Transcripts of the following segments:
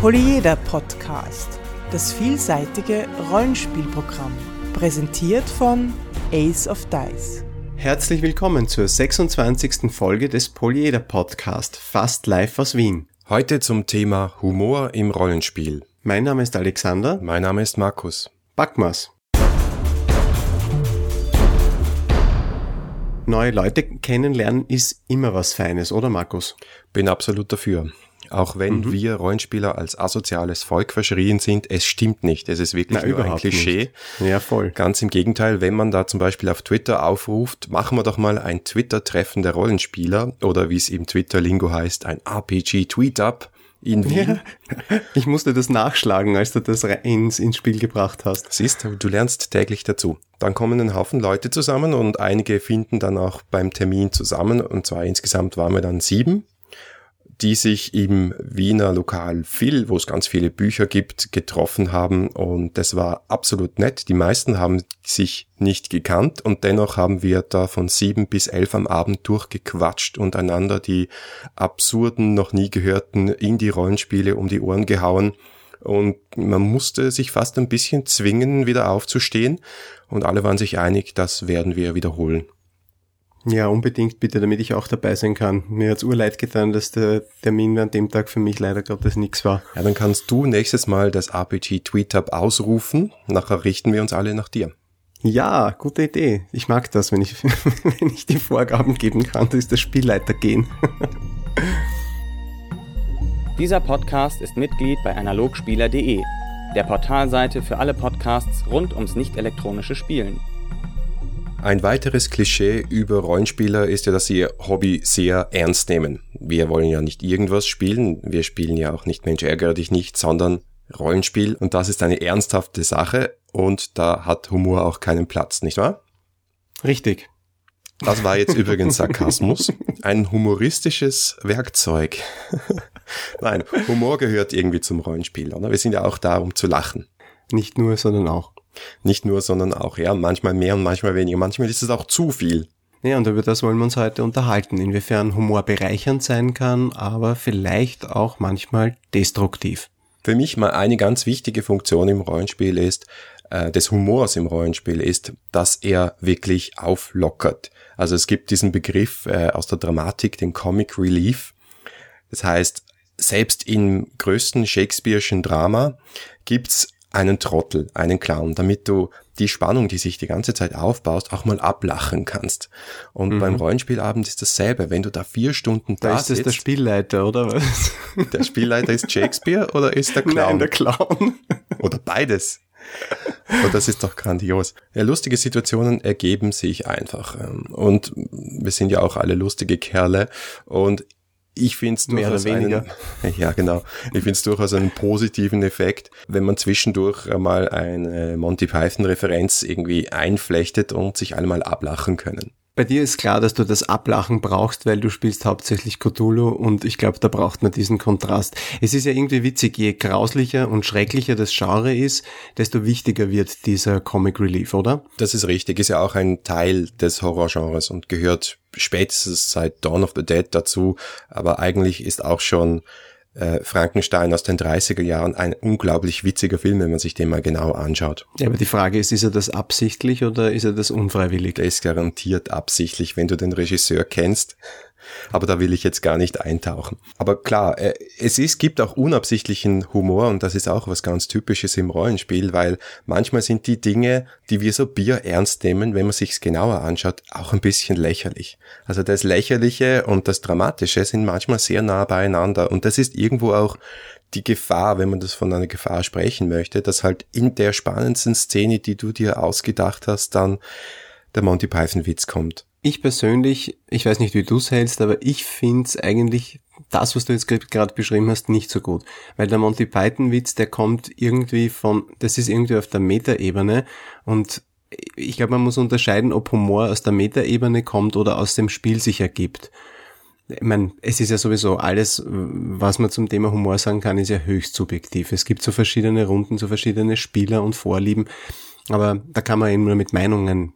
Polyeder Podcast, das vielseitige Rollenspielprogramm, präsentiert von Ace of Dice. Herzlich willkommen zur 26. Folge des Polyeder Podcast, fast live aus Wien. Heute zum Thema Humor im Rollenspiel. Mein Name ist Alexander. Mein Name ist Markus. Backmas. Neue Leute kennenlernen ist immer was Feines, oder Markus? Bin absolut dafür. Auch wenn mhm. wir Rollenspieler als asoziales Volk verschrien sind, es stimmt nicht. Es ist wirklich Na, nur ein Klischee. Nicht. Ja, voll. Ganz im Gegenteil, wenn man da zum Beispiel auf Twitter aufruft, machen wir doch mal ein Twitter-Treffen der Rollenspieler oder wie es im Twitter-Lingo heißt, ein RPG-Tweet-Up in Wien. Ja. Ich musste das nachschlagen, als du das ins, ins Spiel gebracht hast. Siehst du, du lernst täglich dazu. Dann kommen ein Haufen Leute zusammen und einige finden dann auch beim Termin zusammen. Und zwar insgesamt waren wir dann sieben die sich im Wiener Lokal Phil, wo es ganz viele Bücher gibt, getroffen haben und das war absolut nett. Die meisten haben sich nicht gekannt und dennoch haben wir da von sieben bis elf am Abend durchgequatscht und einander die absurden, noch nie gehörten Indie-Rollenspiele um die Ohren gehauen und man musste sich fast ein bisschen zwingen, wieder aufzustehen und alle waren sich einig, das werden wir wiederholen. Ja, unbedingt bitte, damit ich auch dabei sein kann. Mir hat's urleid getan, dass der Termin an dem Tag für mich leider Gottes nichts war. Ja, dann kannst du nächstes Mal das RPG Tweet Up ausrufen. Nachher richten wir uns alle nach dir. Ja, gute Idee. Ich mag das, wenn ich, wenn ich die Vorgaben geben kann, dass das Spielleiter gehen. Dieser Podcast ist Mitglied bei analogspieler.de, der Portalseite für alle Podcasts rund ums nicht elektronische Spielen. Ein weiteres Klischee über Rollenspieler ist ja, dass sie ihr Hobby sehr ernst nehmen. Wir wollen ja nicht irgendwas spielen, wir spielen ja auch nicht Mensch ärgere dich nicht, sondern Rollenspiel und das ist eine ernsthafte Sache und da hat Humor auch keinen Platz, nicht wahr? Richtig. Das war jetzt übrigens Sarkasmus. Ein humoristisches Werkzeug. Nein, Humor gehört irgendwie zum Rollenspiel, oder? Wir sind ja auch da, um zu lachen. Nicht nur, sondern auch. Nicht nur, sondern auch, ja, manchmal mehr und manchmal weniger. Manchmal ist es auch zu viel. Ja, und über das wollen wir uns heute unterhalten, inwiefern Humor bereichernd sein kann, aber vielleicht auch manchmal destruktiv. Für mich mal eine ganz wichtige Funktion im Rollenspiel ist, äh, des Humors im Rollenspiel ist, dass er wirklich auflockert. Also es gibt diesen Begriff äh, aus der Dramatik, den Comic Relief. Das heißt, selbst im größten Shakespeare'schen Drama gibt's einen Trottel, einen Clown, damit du die Spannung, die sich die ganze Zeit aufbaust, auch mal ablachen kannst. Und mhm. beim Rollenspielabend ist dasselbe. Wenn du da vier Stunden da, da ist es der Spielleiter, oder was? Der Spielleiter ist Shakespeare oder ist der Clown? Nein, der Clown. Oder beides. Und das ist doch grandios. Ja, lustige Situationen ergeben sich einfach. Und wir sind ja auch alle lustige Kerle. Und ich finde es durchaus einen, ja genau, ich finde es durchaus einen positiven Effekt, wenn man zwischendurch mal eine Monty Python Referenz irgendwie einflechtet und sich alle mal ablachen können. Bei dir ist klar, dass du das Ablachen brauchst, weil du spielst hauptsächlich Cthulhu und ich glaube, da braucht man diesen Kontrast. Es ist ja irgendwie witzig, je grauslicher und schrecklicher das Genre ist, desto wichtiger wird dieser Comic Relief, oder? Das ist richtig, ist ja auch ein Teil des Horrorgenres und gehört spätestens seit Dawn of the Dead dazu, aber eigentlich ist auch schon äh, Frankenstein aus den 30er Jahren ein unglaublich witziger Film, wenn man sich den mal genau anschaut. Ja, aber die Frage ist, ist er das absichtlich oder ist er das unfreiwillig? Der ist garantiert absichtlich, wenn du den Regisseur kennst. Aber da will ich jetzt gar nicht eintauchen. Aber klar, äh, es ist, gibt auch unabsichtlichen Humor und das ist auch was ganz Typisches im Rollenspiel, weil manchmal sind die Dinge, die wir so Bier ernst nehmen, wenn man sich's genauer anschaut, auch ein bisschen lächerlich. Also das Lächerliche und das Dramatische sind manchmal sehr nah beieinander und das ist irgendwo auch die Gefahr, wenn man das von einer Gefahr sprechen möchte, dass halt in der spannendsten Szene, die du dir ausgedacht hast, dann der Monty Python Witz kommt. Ich persönlich, ich weiß nicht, wie du es hältst, aber ich finde es eigentlich, das, was du jetzt gerade beschrieben hast, nicht so gut. Weil der Monty Python-Witz, der kommt irgendwie von, das ist irgendwie auf der Metaebene und ich glaube, man muss unterscheiden, ob Humor aus der Metaebene kommt oder aus dem Spiel sich ergibt. Ich meine, es ist ja sowieso alles, was man zum Thema Humor sagen kann, ist ja höchst subjektiv. Es gibt so verschiedene Runden, so verschiedene Spieler und Vorlieben, aber da kann man eben nur mit Meinungen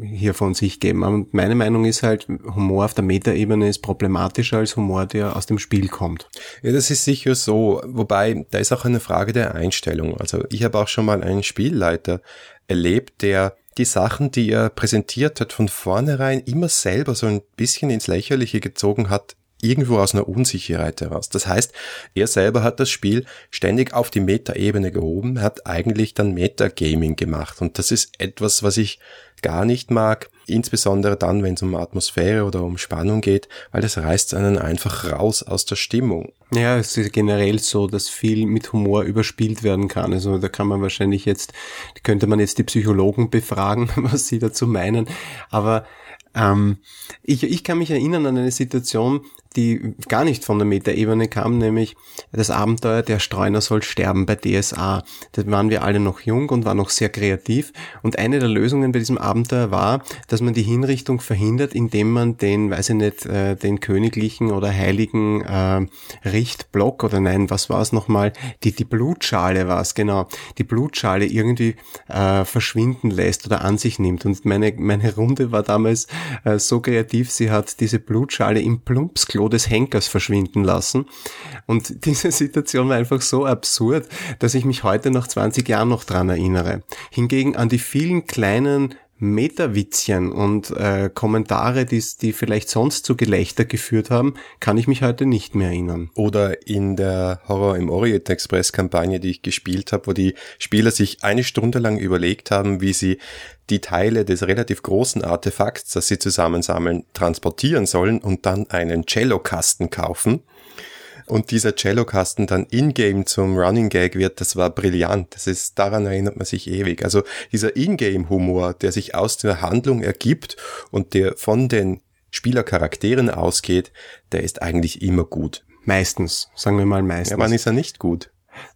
hier von sich geben. Und meine Meinung ist halt, Humor auf der Metaebene ist problematischer als Humor, der aus dem Spiel kommt. Ja, das ist sicher so. Wobei, da ist auch eine Frage der Einstellung. Also ich habe auch schon mal einen Spielleiter erlebt, der die Sachen, die er präsentiert hat, von vornherein immer selber so ein bisschen ins Lächerliche gezogen hat, irgendwo aus einer Unsicherheit heraus. Das heißt, er selber hat das Spiel ständig auf die Meta-Ebene gehoben, hat eigentlich dann Metagaming gemacht. Und das ist etwas, was ich gar nicht mag, insbesondere dann, wenn es um Atmosphäre oder um Spannung geht, weil das reißt einen einfach raus aus der Stimmung. Ja, es ist generell so, dass viel mit Humor überspielt werden kann. Also da kann man wahrscheinlich jetzt, könnte man jetzt die Psychologen befragen, was sie dazu meinen. Aber ähm, ich, ich kann mich erinnern an eine Situation, die gar nicht von der Metaebene kam, nämlich das Abenteuer Der Streuner soll sterben bei DSA. Da waren wir alle noch jung und waren noch sehr kreativ. Und eine der Lösungen bei diesem Abenteuer war, dass man die Hinrichtung verhindert, indem man den, weiß ich nicht, äh, den königlichen oder heiligen äh, Richtblock oder nein, was war es nochmal? Die, die Blutschale war es, genau. Die Blutschale irgendwie äh, verschwinden lässt oder an sich nimmt. Und meine, meine Runde war damals äh, so kreativ, sie hat diese Blutschale im Plumpsklo des Henkers verschwinden lassen. Und diese Situation war einfach so absurd, dass ich mich heute nach 20 Jahren noch dran erinnere. Hingegen an die vielen kleinen Metawitzchen und äh, Kommentare, die, die vielleicht sonst zu Gelächter geführt haben, kann ich mich heute nicht mehr erinnern. Oder in der Horror im Orient Express Kampagne, die ich gespielt habe, wo die Spieler sich eine Stunde lang überlegt haben, wie sie die Teile des relativ großen Artefakts, das sie zusammensammeln, transportieren sollen und dann einen Cellokasten kaufen und dieser Cellokasten dann in-game zum Running Gag wird, das war brillant. Das ist, daran erinnert man sich ewig. Also dieser In-game-Humor, der sich aus der Handlung ergibt und der von den Spielercharakteren ausgeht, der ist eigentlich immer gut. Meistens, sagen wir mal meistens. Ja, wann ist er nicht gut?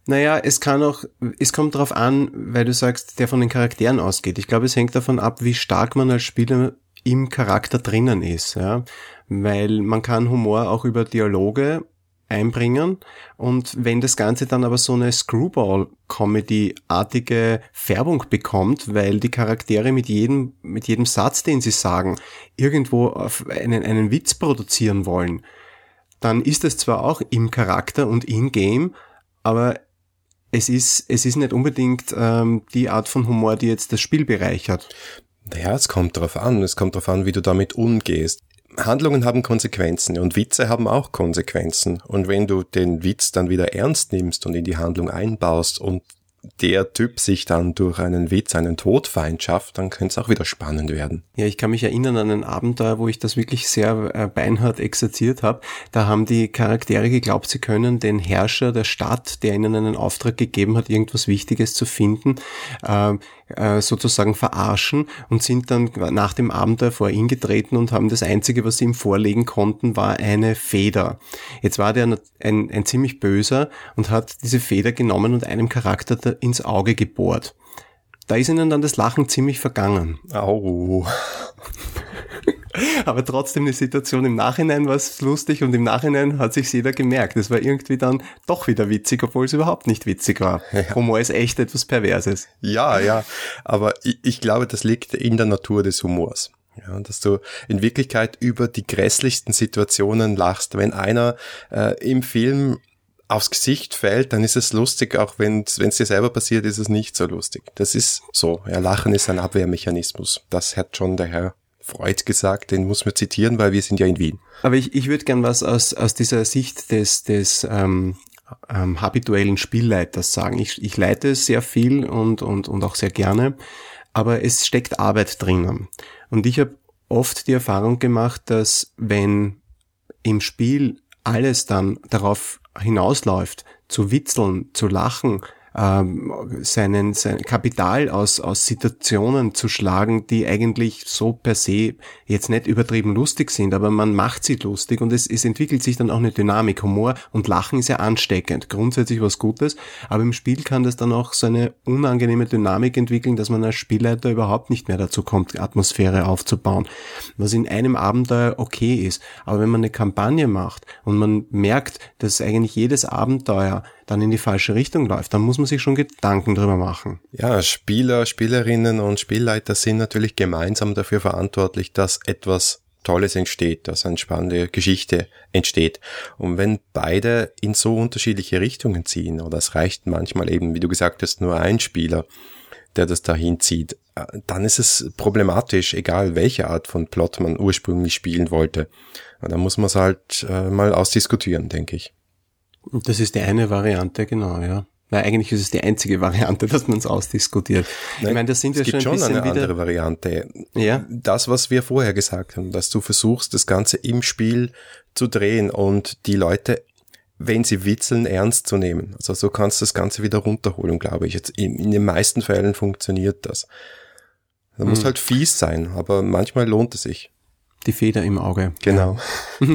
Naja, es kann auch, es kommt darauf an, weil du sagst, der von den Charakteren ausgeht. Ich glaube, es hängt davon ab, wie stark man als Spieler im Charakter drinnen ist, ja. Weil man kann Humor auch über Dialoge einbringen. Und wenn das Ganze dann aber so eine Screwball-Comedy-artige Färbung bekommt, weil die Charaktere mit jedem, mit jedem Satz, den sie sagen, irgendwo einen, einen Witz produzieren wollen, dann ist es zwar auch im Charakter und in-game, aber es ist, es ist nicht unbedingt ähm, die Art von Humor, die jetzt das Spiel bereichert. Naja, es kommt darauf an. Es kommt darauf an, wie du damit umgehst. Handlungen haben Konsequenzen und Witze haben auch Konsequenzen. Und wenn du den Witz dann wieder ernst nimmst und in die Handlung einbaust und der Typ sich dann durch einen Witz einen Todfeind schafft, dann könnte es auch wieder spannend werden. Ja, ich kann mich erinnern an einen Abenteuer, wo ich das wirklich sehr äh, beinhart exerziert habe. Da haben die Charaktere geglaubt, sie können den Herrscher der Stadt, der ihnen einen Auftrag gegeben hat, irgendwas Wichtiges zu finden, äh, äh, sozusagen verarschen und sind dann nach dem Abenteuer vor ihn getreten und haben das Einzige, was sie ihm vorlegen konnten, war eine Feder. Jetzt war der ein, ein ziemlich böser und hat diese Feder genommen und einem Charakter ins Auge gebohrt. Da ist ihnen dann das Lachen ziemlich vergangen. Au. Aber trotzdem die Situation im Nachhinein war es lustig und im Nachhinein hat sich jeder gemerkt. Es war irgendwie dann doch wieder witzig, obwohl es überhaupt nicht witzig war. Ja. Humor ist echt etwas Perverses. Ja, ja. Aber ich, ich glaube, das liegt in der Natur des Humors. Ja, dass du in Wirklichkeit über die grässlichsten Situationen lachst. Wenn einer äh, im Film aufs Gesicht fällt, dann ist es lustig, auch wenn es dir selber passiert, ist es nicht so lustig. Das ist so. Ja, Lachen ist ein Abwehrmechanismus. Das hat schon der Herr Freud gesagt, den muss man zitieren, weil wir sind ja in Wien. Aber ich, ich würde gern was aus, aus dieser Sicht des, des ähm, ähm, habituellen Spielleiters sagen. Ich, ich leite sehr viel und, und, und auch sehr gerne, aber es steckt Arbeit drinnen. Und ich habe oft die Erfahrung gemacht, dass wenn im Spiel alles dann darauf hinausläuft, zu witzeln, zu lachen, ähm, seinen, sein Kapital aus, aus Situationen zu schlagen, die eigentlich so per se jetzt nicht übertrieben lustig sind, aber man macht sie lustig und es, es entwickelt sich dann auch eine Dynamik. Humor und Lachen ist ja ansteckend, grundsätzlich was Gutes, aber im Spiel kann das dann auch so eine unangenehme Dynamik entwickeln, dass man als Spielleiter überhaupt nicht mehr dazu kommt, Atmosphäre aufzubauen. Was in einem Abenteuer okay ist, aber wenn man eine Kampagne macht und man merkt, dass eigentlich jedes Abenteuer dann in die falsche Richtung läuft, dann muss man sich schon Gedanken drüber machen. Ja, Spieler, Spielerinnen und Spielleiter sind natürlich gemeinsam dafür verantwortlich, dass etwas Tolles entsteht, dass eine spannende Geschichte entsteht. Und wenn beide in so unterschiedliche Richtungen ziehen, oder es reicht manchmal eben, wie du gesagt hast, nur ein Spieler, der das dahin zieht, dann ist es problematisch, egal welche Art von Plot man ursprünglich spielen wollte. Da muss man es halt äh, mal ausdiskutieren, denke ich. Das ist die eine Variante, genau, ja. Weil eigentlich ist es die einzige Variante, dass man es ausdiskutiert. Nein, ich meine, das sind wir schon, ein schon eine wieder andere Variante. Ja. Das, was wir vorher gesagt haben, dass du versuchst, das Ganze im Spiel zu drehen und die Leute, wenn sie witzeln, ernst zu nehmen. Also so kannst du das Ganze wieder runterholen, glaube ich. Jetzt in, in den meisten Fällen funktioniert das. Da hm. muss halt fies sein, aber manchmal lohnt es sich. Die Feder im Auge. Genau.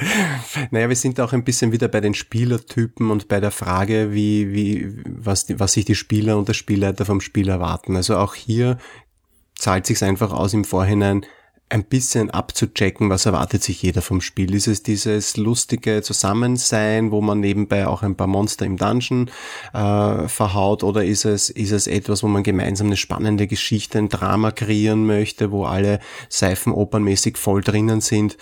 Naja, wir sind auch ein bisschen wieder bei den Spielertypen und bei der Frage, wie, wie, was, die, was sich die Spieler und der Spielleiter vom Spiel erwarten. Also auch hier zahlt sich einfach aus im Vorhinein ein bisschen abzuchecken, was erwartet sich jeder vom Spiel. Ist es dieses lustige Zusammensein, wo man nebenbei auch ein paar Monster im Dungeon äh, verhaut, oder ist es, ist es etwas, wo man gemeinsam eine spannende Geschichte, ein Drama kreieren möchte, wo alle seifenopernmäßig voll drinnen sind?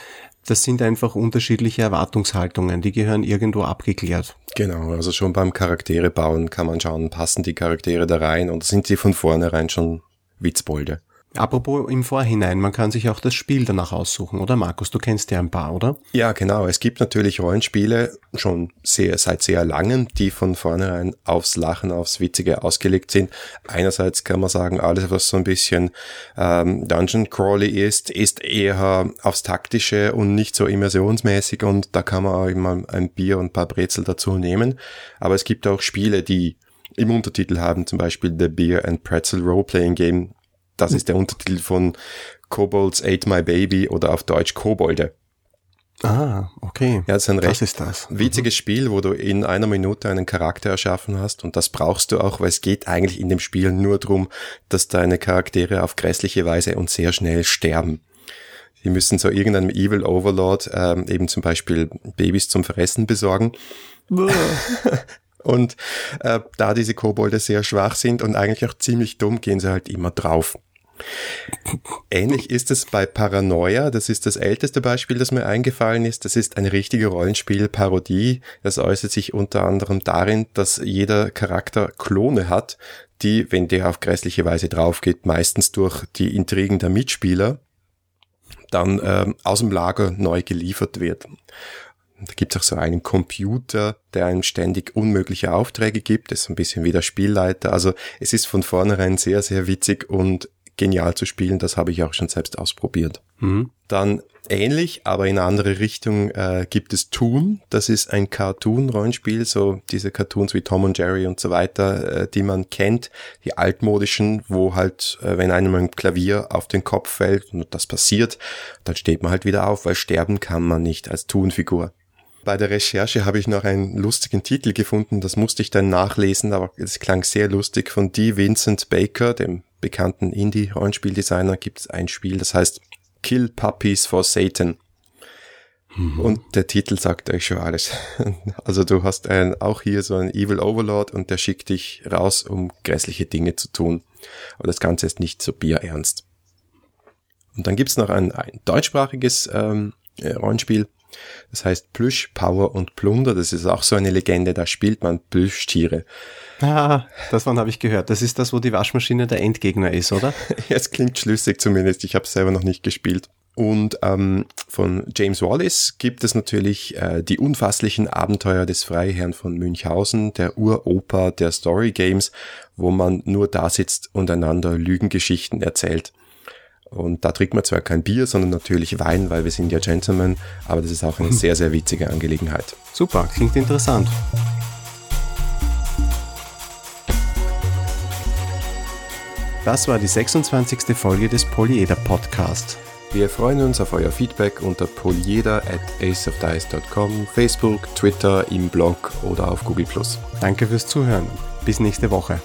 das sind einfach unterschiedliche Erwartungshaltungen, die gehören irgendwo abgeklärt. Genau, also schon beim Charaktere bauen kann man schauen, passen die Charaktere da rein und sind sie von vornherein schon Witzbolde. Apropos im Vorhinein, man kann sich auch das Spiel danach aussuchen, oder Markus? Du kennst ja ein paar, oder? Ja, genau. Es gibt natürlich Rollenspiele schon sehr, seit sehr langem, die von vornherein aufs Lachen, aufs Witzige ausgelegt sind. Einerseits kann man sagen, alles, was so ein bisschen ähm, Dungeon Crawly ist, ist eher aufs Taktische und nicht so immersionsmäßig und da kann man auch immer ein Bier und ein paar Brezel dazu nehmen. Aber es gibt auch Spiele, die im Untertitel haben, zum Beispiel The Beer and Pretzel Roleplaying Game, das ist der Untertitel von Kobolds Ate My Baby oder auf Deutsch Kobolde. Ah, okay. Ja, das ist ein recht ist das. witziges mhm. Spiel, wo du in einer Minute einen Charakter erschaffen hast und das brauchst du auch, weil es geht eigentlich in dem Spiel nur darum, dass deine Charaktere auf grässliche Weise und sehr schnell sterben. Die müssen so irgendeinem Evil Overlord ähm, eben zum Beispiel Babys zum Fressen besorgen. und äh, da diese Kobolde sehr schwach sind und eigentlich auch ziemlich dumm, gehen sie halt immer drauf. Ähnlich ist es bei Paranoia, das ist das älteste Beispiel, das mir eingefallen ist. Das ist eine richtige Rollenspielparodie. Das äußert sich unter anderem darin, dass jeder Charakter Klone hat, die, wenn der auf grässliche Weise draufgeht, meistens durch die Intrigen der Mitspieler, dann äh, aus dem Lager neu geliefert wird. Da gibt es auch so einen Computer, der einem ständig unmögliche Aufträge gibt. Das ist ein bisschen wie der Spielleiter. Also es ist von vornherein sehr, sehr witzig und genial zu spielen. Das habe ich auch schon selbst ausprobiert. Mhm. Dann ähnlich, aber in eine andere Richtung äh, gibt es Toon. Das ist ein Cartoon-Rollenspiel, so diese Cartoons wie Tom und Jerry und so weiter, äh, die man kennt, die altmodischen, wo halt, äh, wenn einem ein Klavier auf den Kopf fällt und das passiert, dann steht man halt wieder auf, weil sterben kann man nicht als Toon-Figur. Bei der Recherche habe ich noch einen lustigen Titel gefunden, das musste ich dann nachlesen, aber es klang sehr lustig. Von D. Vincent Baker, dem bekannten Indie-Rollenspieldesigner, gibt es ein Spiel, das heißt Kill Puppies for Satan. Mhm. Und der Titel sagt euch schon alles. Also du hast ein, auch hier so einen Evil Overlord und der schickt dich raus, um grässliche Dinge zu tun. Aber das Ganze ist nicht so bierernst. Und dann gibt's noch ein, ein deutschsprachiges ähm, Rollenspiel, das heißt Plüsch, Power und Plunder. Das ist auch so eine Legende, da spielt man Plüschtiere. Ah, das habe ich gehört. Das ist das, wo die Waschmaschine der Endgegner ist, oder? es klingt schlüssig zumindest. Ich habe selber noch nicht gespielt. Und ähm, von James Wallace gibt es natürlich äh, die unfasslichen Abenteuer des Freiherrn von Münchhausen, der Uropa der Story Games, wo man nur da sitzt und einander Lügengeschichten erzählt. Und da trinkt man zwar kein Bier, sondern natürlich Wein, weil wir sind ja Gentlemen, aber das ist auch eine sehr, sehr witzige Angelegenheit. Super, klingt interessant. Das war die 26. Folge des Polyeder Podcast. Wir freuen uns auf euer Feedback unter polyeder at aceofdice.com, Facebook, Twitter, im Blog oder auf Google+. Danke fürs Zuhören. Bis nächste Woche.